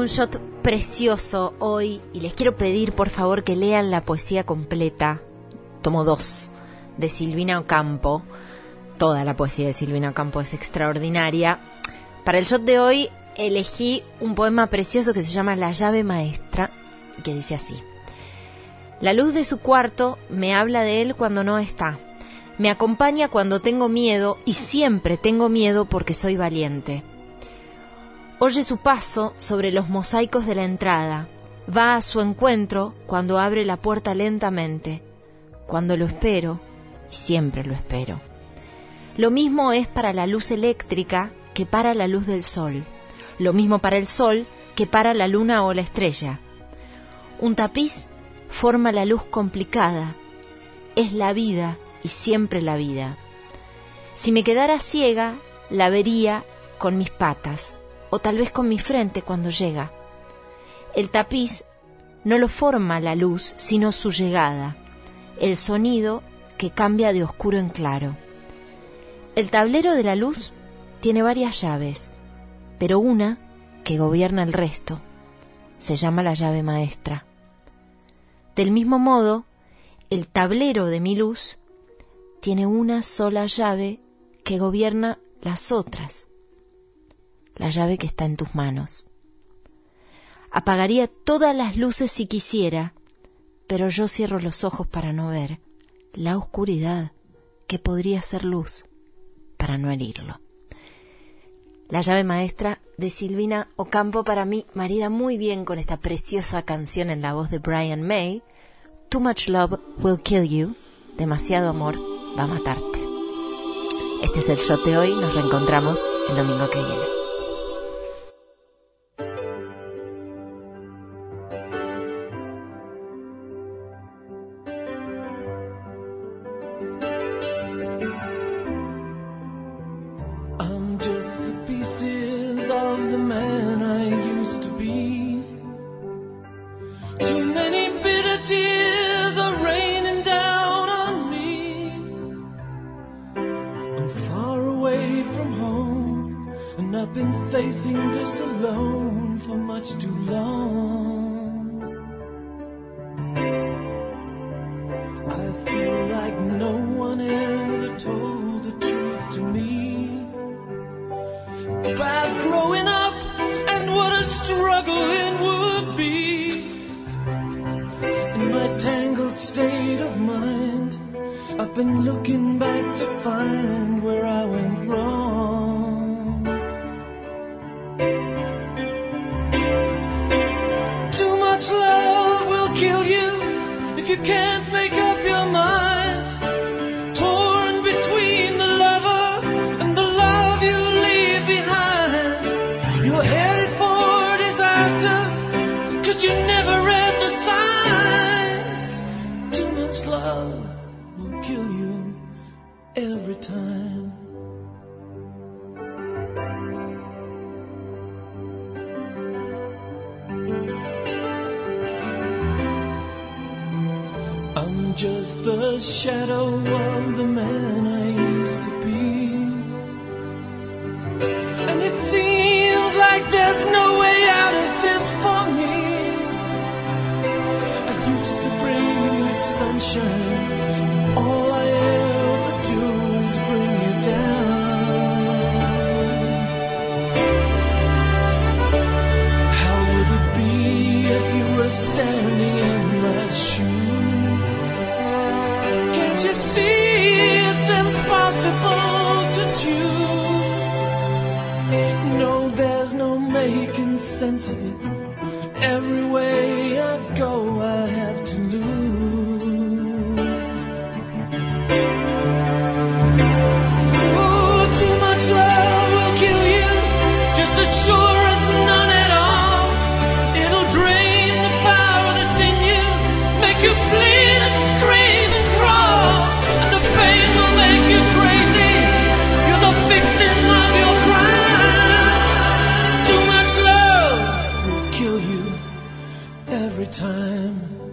un shot precioso hoy y les quiero pedir por favor que lean la poesía completa, tomo dos, de Silvina Ocampo. Toda la poesía de Silvina Ocampo es extraordinaria. Para el shot de hoy elegí un poema precioso que se llama La llave maestra, que dice así. La luz de su cuarto me habla de él cuando no está. Me acompaña cuando tengo miedo y siempre tengo miedo porque soy valiente. Oye su paso sobre los mosaicos de la entrada. Va a su encuentro cuando abre la puerta lentamente. Cuando lo espero, y siempre lo espero. Lo mismo es para la luz eléctrica que para la luz del sol. Lo mismo para el sol que para la luna o la estrella. Un tapiz forma la luz complicada. Es la vida y siempre la vida. Si me quedara ciega, la vería con mis patas, o tal vez con mi frente cuando llega. El tapiz no lo forma la luz, sino su llegada, el sonido que cambia de oscuro en claro. El tablero de la luz tiene varias llaves, pero una que gobierna el resto se llama la llave maestra. Del mismo modo, el tablero de mi luz tiene una sola llave que gobierna las otras, la llave que está en tus manos. Apagaría todas las luces si quisiera, pero yo cierro los ojos para no ver la oscuridad que podría ser luz para no herirlo. La llave maestra de Silvina Ocampo para mí marida muy bien con esta preciosa canción en la voz de Brian May, Too Much Love Will Kill You, demasiado amor va a matarte. Este es el shot de hoy, nos reencontramos el domingo que viene. from home, and I've been facing this alone for much too long. I feel like no one ever told the truth to me about growing up and what a struggle it would be in my tangled state been looking back to find where I went wrong. Too much love will kill you if you can't every time. I'm just the shadow of the man I used to be. And it seems like there's no way out of this for me. I used to bring you sunshine. 站这 every time.